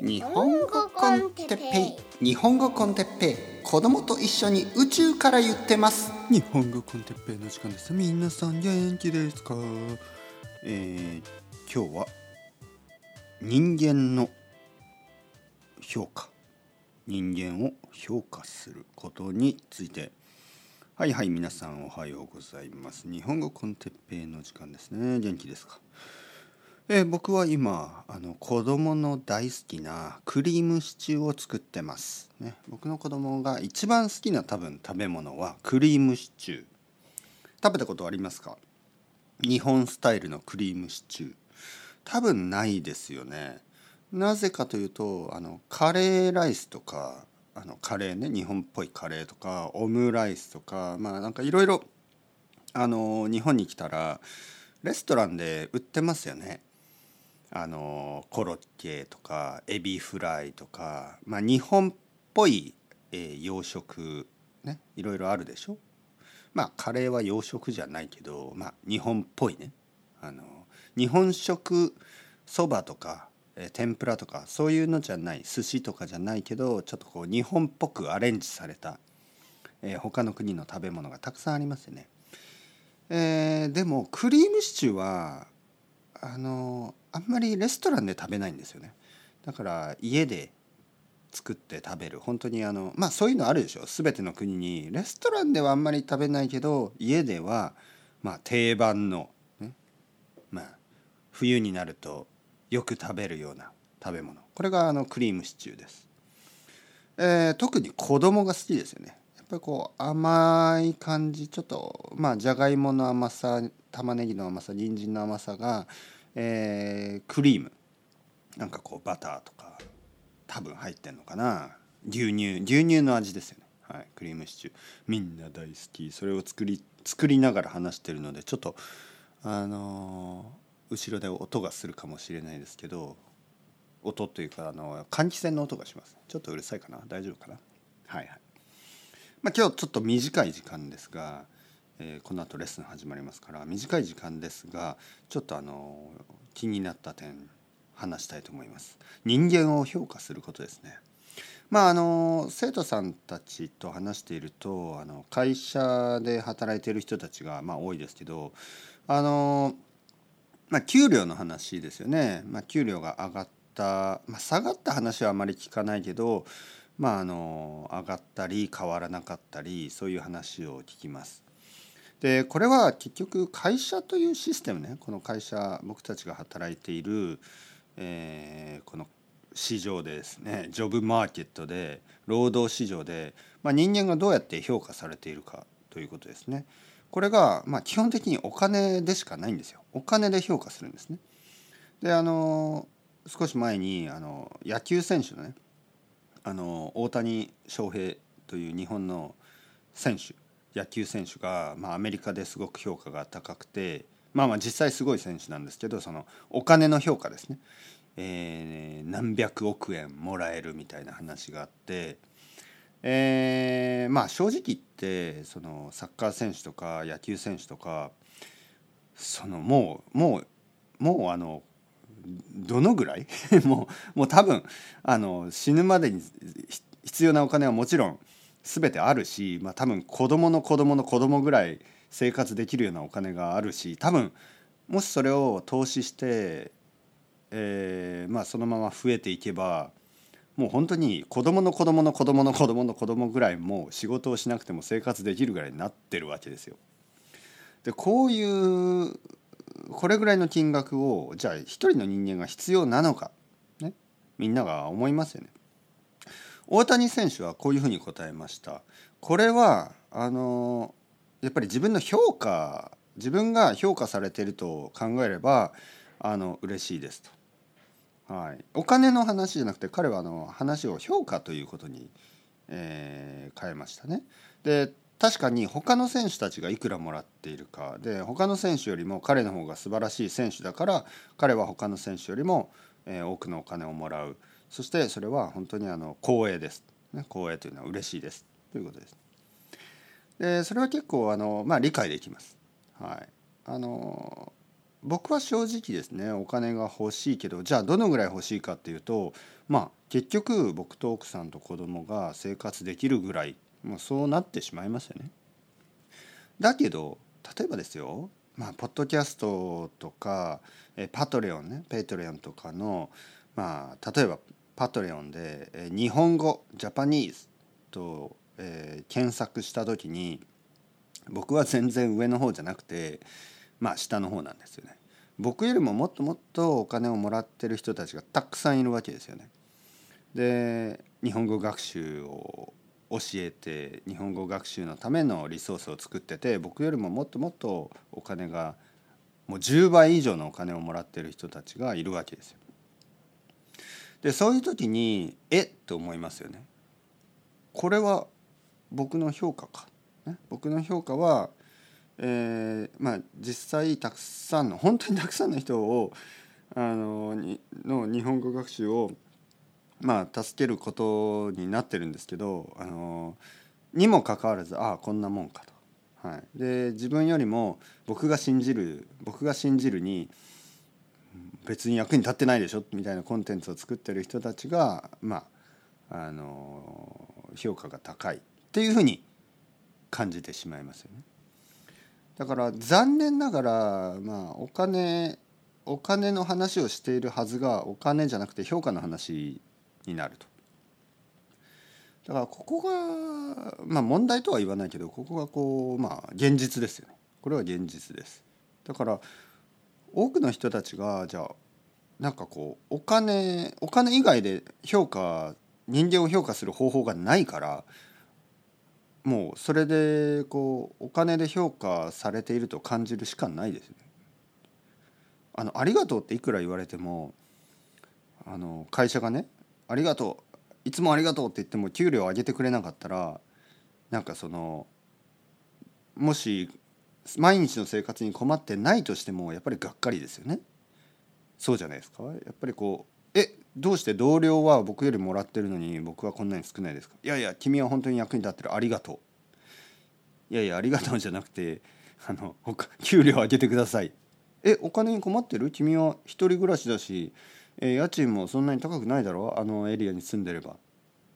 日本語コンテッペイ。日本語コンテッペイ。子供と一緒に宇宙から言ってます。日本語コンテッペイの時間です。皆さん元気ですか？えー、今日は人間の評価。人間を評価することについて。はいはい皆さんおはようございます。日本語コンテッペイの時間ですね。元気ですか？え、僕は今あの子供の大好きなクリームシチューを作ってます、ね、僕の子供が一番好きな多分食べ物はクリームシチュー。食べたことありますか？日本スタイルのクリームシチュー。多分ないですよね。なぜかというとあのカレーライスとかあのカレーね日本っぽいカレーとかオムライスとかまあなんかいろいろあの日本に来たらレストランで売ってますよね。あのコロッケとかエビフライとか、まあ、日本っぽい、えー、洋食ねいろいろあるでしょ？まあカレーは洋食じゃないけど、まあ、日本っぽいね。あの日本食そばとか、えー、天ぷらとかそういうのじゃない。寿司とかじゃないけどちょっとこう日本っぽくアレンジされた、えー、他の国の食べ物がたくさんありますよね。えー、でもクリームシチューはあのあんまりレストランで食べないんですよね。だから家で作って食べる。本当にあのまあそういうのあるでしょ。全ての国に。レストランではあんまり食べないけど家ではまあ定番の、ね、まあ冬になるとよく食べるような食べ物。これがあのクリームシチューです、えー、特に子供が好きですよね。ぱりこう甘い感じちょっとまあじゃがいもの甘さ玉ねぎの甘さ人参の甘さがえー、クリーム。なんかこうバターとか多分入ってんのかな。牛乳牛乳の味ですよね。はいクリームシチュー。みんな大好き。それを作り作りながら話してるのでちょっとあのー、後ろで音がするかもしれないですけど音というかあの換気扇の音がします。ちょっとうるさいかな。大丈夫かな。はいはい。まあ今日ちょっと短い時間ですがえー、この後レッスン始まりますから短い時間ですがちょっとあの気になった点話したいと思います。人間を評価することですね。まああの生徒さんたちと話しているとあの会社で働いている人たちがまあ多いですけどあのまあ給料の話ですよね。まあ、給料が上がった、まあ、下がった話はあまり聞かないけどまああの上がったり変わらなかったりそういう話を聞きます。でこれは結局会社というシステムねこの会社僕たちが働いている、えー、この市場でですねジョブマーケットで労働市場で、まあ、人間がどうやって評価されているかということですね。これが、まあ、基本的にお金でしかないんですよ。お金で評価するんですね。であの少し前にあの野球選手のねあの大谷翔平という日本の選手野球選手が、まあ、アメリカですごく評価が高くてまあまあ実際すごい選手なんですけどそのお金の評価ですね、えー、何百億円もらえるみたいな話があって、えー、まあ正直言ってそのサッカー選手とか野球選手とかそのもうもうもうあのどのぐらい？もうもう多分あの死ぬまでに必要なお金はもちろん全てあるし、まあ、多分子供の子供の子供ぐらい生活できるようなお金があるし多分もしそれを投資して、えー、まあ、そのまま増えていけばもう本当に子供の子供の子供の子供の子供ぐらいもう仕事をしなくても生活できるぐらいになってるわけですよ。でこういうこれぐらいの金額をじゃあ一人の人間が必要なのか、ね、みんなが思いますよね。大谷選手はこういうふうに答えました。これはあのやっぱり自分の評価自分が評価されていると考えればあの嬉しいですと。はい、お金の話じゃなくて彼はあの話を評価ということに、えー、変えましたね。で確かに他の選手たちがいくらもらっているかで他の選手よりも彼の方が素晴らしい選手だから彼は他の選手よりも、え、多くのお金をもらう。そしてそれは本当にあの光栄です、ね、光栄というのは嬉しいですということです。でそれは結構あの、まあ、理解できます。はい、あの僕は正直ですねお金が欲しいけどじゃあどのぐらい欲しいかっていうとまあ結局僕と奥さんと子供が生活できるぐらい、まあ、そうなってしまいますよね。だけど例えばですよまあポッドキャストとかえ Patreon ね Patreon とかのまあ例えば Patreon でえ日本語 Japanese と、えー、検索した時に僕は全然上の方じゃなくてまあ下の方なんですよね。僕よりももっともっとお金をもらってる人たちがたくさんいるわけですよね。で日本語学習を教えて日本語学習のためのリソースを作ってて僕よりももっともっとお金がもう10倍以上のお金をもらってる人たちがいるわけですよ。でそういう時にえっ？と思いますよね。これは僕の評価か。ね、僕の評価は、えー、まあ実際たくさんの本当にたくさんの人をあのにの日本語学習をまあ助けることになってるんですけどあのにもかかわらずああこんなもんかと。はい、で自分よりも僕が信じる僕が信じるに別に役に立ってないでしょみたいなコンテンツを作ってる人たちがまああの評価が高いっていうふうに感じてしまいますよね。だから残念ながらまあお金お金の話をしているはずがお金じゃなくて評価の話になると。だからここがまあ問題とは言わないけどここがこうまあ現実ですよね。これは現実です。だから多くの人たちがじゃあなんかこうお金お金以外で評価人間を評価する方法がないからもうそれでこうお金で評価されていると感じるしかないですね。あのありがとうっていくら言われてもあの会社がねありがとう。いつもありがとうって言っても給料上げてくれなかったらなんかそのもし毎日の生活に困ってないとしてもやっぱりがっかりですよね。そうじゃないですか。やっぱりこうえどうして同僚は僕よりもらってるのに僕はこんなに少ないですか？いやいや君は本当に役に立ってる。ありがとう。いやいやありがとうじゃなくてあの給料上げてください。えお金に困ってる？君は一人暮らしだしえー、家賃もそんなに高くないだろ？あのエリアに住んでれば。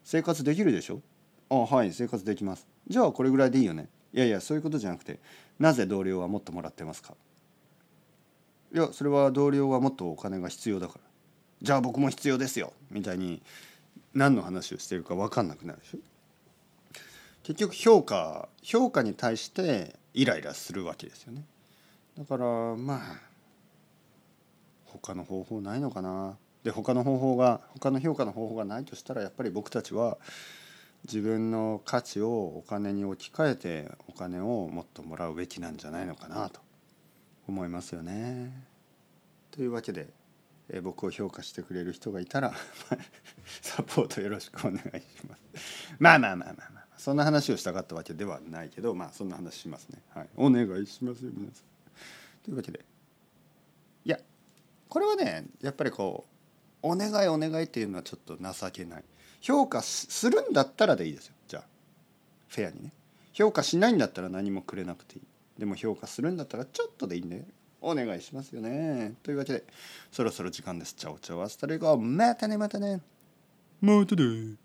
生活できるでしょ？あはい生活できます。じゃあこれぐらいでいいよね。いやいやそういうことじゃなくてなぜ同僚はもっともらってますか？いやそれは同僚はもっとお金が必要だから。じゃあ僕も必要ですよ。みたいに何の話をしてるか分かんなくなるでしょ？結局評価評価に対してイライラするわけですよね。だからまあ他の方法ないのかな？で他の方法が他の評価の方法がないとしたらやっぱり僕たちは自分の価値をお金に置き換えてお金をもっともらうべきなんじゃないのかなと思いますよね。というわけで、え僕を評価してくれる人がいたら サポートよろしくお願いします。まあまあまあまあまあそんな話をしたかったわけではないけどまあそんな話しますね。はい、お願いしますよ皆さん。というわけでいやこれはねやっぱりこうお願いお願いっていうのはちょっと情けない。評価するんだったらでいいですよ。じゃあフェアにね。評価しないんだったら何もくれなくていい。でも評価するんだったらちょっとでいいんでお願いしますよね。というわけでそろそろ時間です。 ciao ciao hasta luego またねまたね。またね。